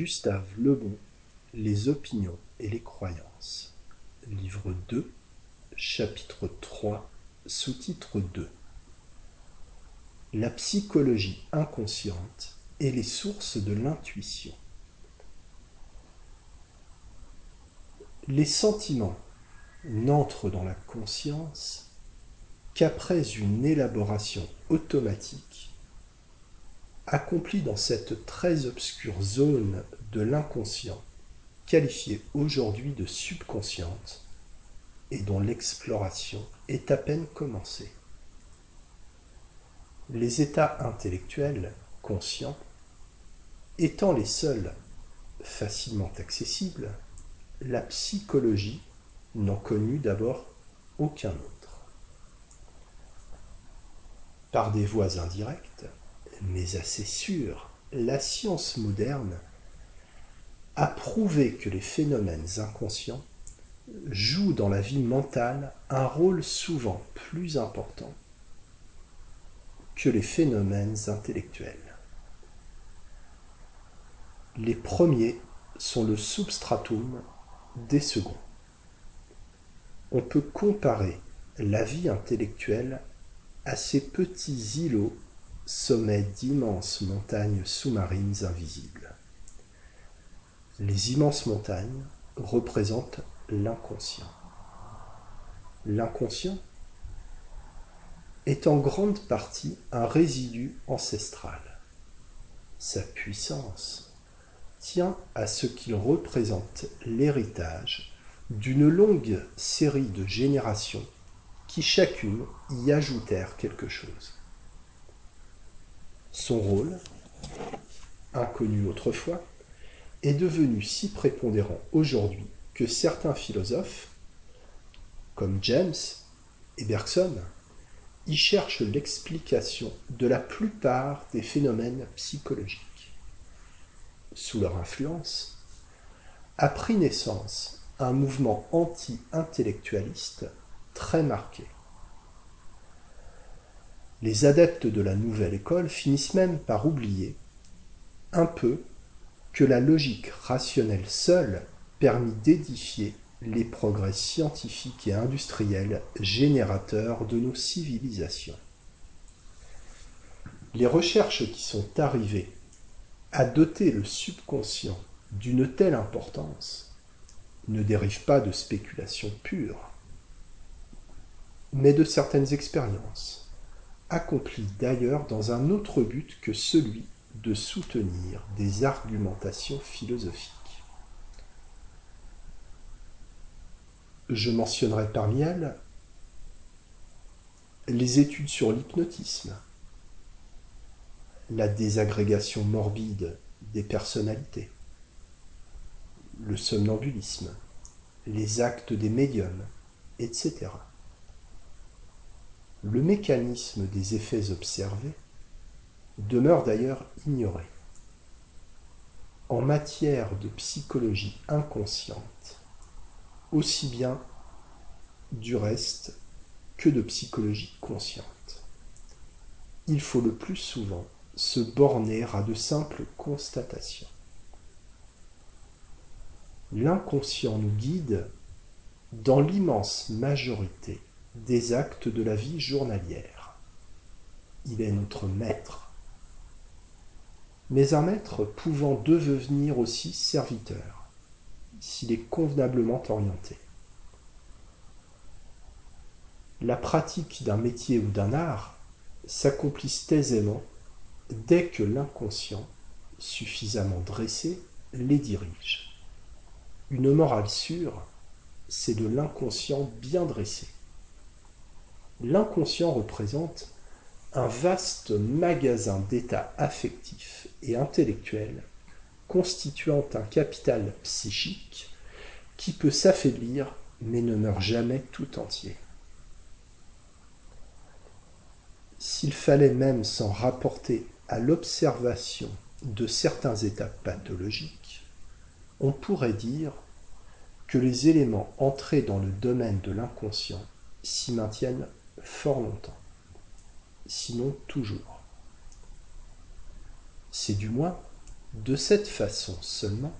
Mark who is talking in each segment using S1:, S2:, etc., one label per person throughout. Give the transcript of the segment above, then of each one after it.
S1: Gustave Lebon Les opinions et les croyances. Livre 2, chapitre 3, sous-titre 2. La psychologie inconsciente et les sources de l'intuition. Les sentiments n'entrent dans la conscience qu'après une élaboration automatique accompli dans cette très obscure zone de l'inconscient, qualifiée aujourd'hui de subconsciente, et dont l'exploration est à peine commencée. Les états intellectuels, conscients, étant les seuls facilement accessibles, la psychologie n'en connut d'abord aucun autre. Par des voies indirectes, mais assez sûr, la science moderne a prouvé que les phénomènes inconscients jouent dans la vie mentale un rôle souvent plus important que les phénomènes intellectuels. Les premiers sont le substratum des seconds. On peut comparer la vie intellectuelle à ces petits îlots sommet d'immenses montagnes sous-marines invisibles. Les immenses montagnes représentent l'inconscient. L'inconscient est en grande partie un résidu ancestral. Sa puissance tient à ce qu'il représente l'héritage d'une longue série de générations qui chacune y ajoutèrent quelque chose. Son rôle, inconnu autrefois, est devenu si prépondérant aujourd'hui que certains philosophes, comme James et Bergson, y cherchent l'explication de la plupart des phénomènes psychologiques. Sous leur influence, a pris naissance un mouvement anti-intellectualiste très marqué. Les adeptes de la nouvelle école finissent même par oublier un peu que la logique rationnelle seule permit d'édifier les progrès scientifiques et industriels générateurs de nos civilisations. Les recherches qui sont arrivées à doter le subconscient d'une telle importance ne dérivent pas de spéculations pures, mais de certaines expériences accompli d'ailleurs dans un autre but que celui de soutenir des argumentations philosophiques. Je mentionnerai parmi elles les études sur l'hypnotisme, la désagrégation morbide des personnalités, le somnambulisme, les actes des médiums, etc. Le mécanisme des effets observés demeure d'ailleurs ignoré. En matière de psychologie inconsciente, aussi bien du reste que de psychologie consciente. Il faut le plus souvent se borner à de simples constatations. L'inconscient nous guide dans l'immense majorité des actes de la vie journalière. Il est notre maître. Mais un maître pouvant devenir aussi serviteur, s'il est convenablement orienté. La pratique d'un métier ou d'un art s'accomplissent aisément dès que l'inconscient, suffisamment dressé, les dirige. Une morale sûre, c'est de l'inconscient bien dressé l'inconscient représente un vaste magasin d'états affectifs et intellectuels constituant un capital psychique qui peut s'affaiblir mais ne meurt jamais tout entier. S'il fallait même s'en rapporter à l'observation de certains états pathologiques, on pourrait dire que les éléments entrés dans le domaine de l'inconscient s'y maintiennent fort longtemps, sinon toujours. C'est du moins de cette façon seulement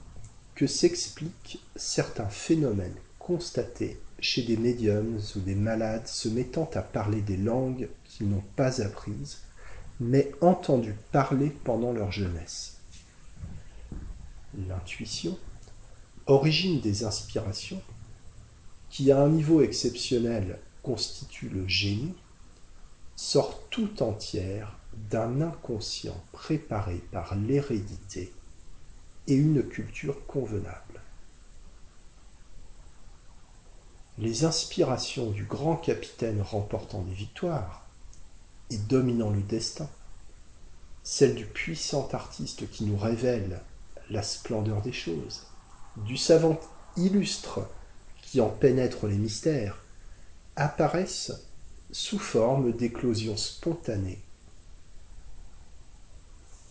S1: que s'expliquent certains phénomènes constatés chez des médiums ou des malades se mettant à parler des langues qu'ils n'ont pas apprises, mais entendues parler pendant leur jeunesse. L'intuition, origine des inspirations, qui à un niveau exceptionnel constitue le génie, sort tout entière d'un inconscient préparé par l'hérédité et une culture convenable. Les inspirations du grand capitaine remportant des victoires et dominant le destin, celles du puissant artiste qui nous révèle la splendeur des choses, du savant illustre qui en pénètre les mystères, apparaissent sous forme d'éclosions spontanées.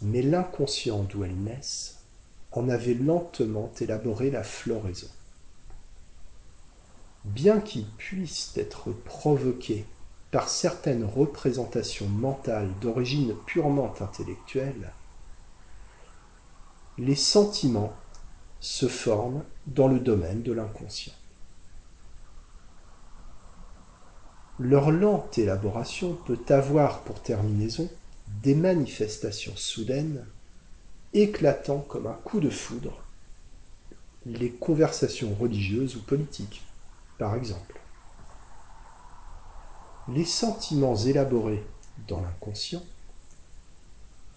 S1: Mais l'inconscient d'où elles naissent en avait lentement élaboré la floraison. Bien qu'ils puissent être provoqués par certaines représentations mentales d'origine purement intellectuelle, les sentiments se forment dans le domaine de l'inconscient. Leur lente élaboration peut avoir pour terminaison des manifestations soudaines, éclatant comme un coup de foudre, les conversations religieuses ou politiques, par exemple. Les sentiments élaborés dans l'inconscient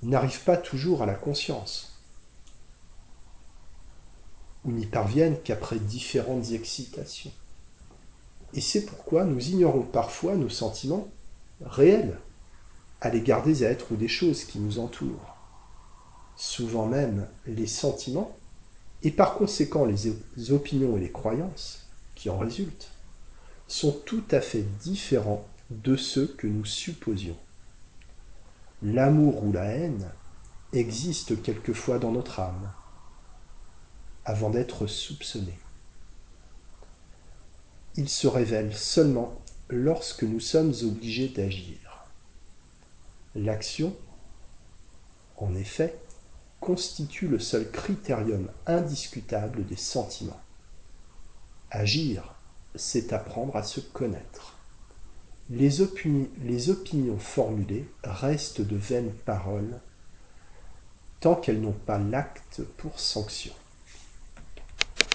S1: n'arrivent pas toujours à la conscience, ou n'y parviennent qu'après différentes excitations. Et c'est pourquoi nous ignorons parfois nos sentiments réels à l'égard des êtres ou des choses qui nous entourent. Souvent même les sentiments, et par conséquent les opinions et les croyances qui en résultent, sont tout à fait différents de ceux que nous supposions. L'amour ou la haine existent quelquefois dans notre âme, avant d'être soupçonnés il se révèle seulement lorsque nous sommes obligés d'agir. L'action, en effet, constitue le seul critérium indiscutable des sentiments. Agir, c'est apprendre à se connaître. Les, opinions formulées restent de vaines paroles tant qu'elles n'ont pas l'acte pour sanction.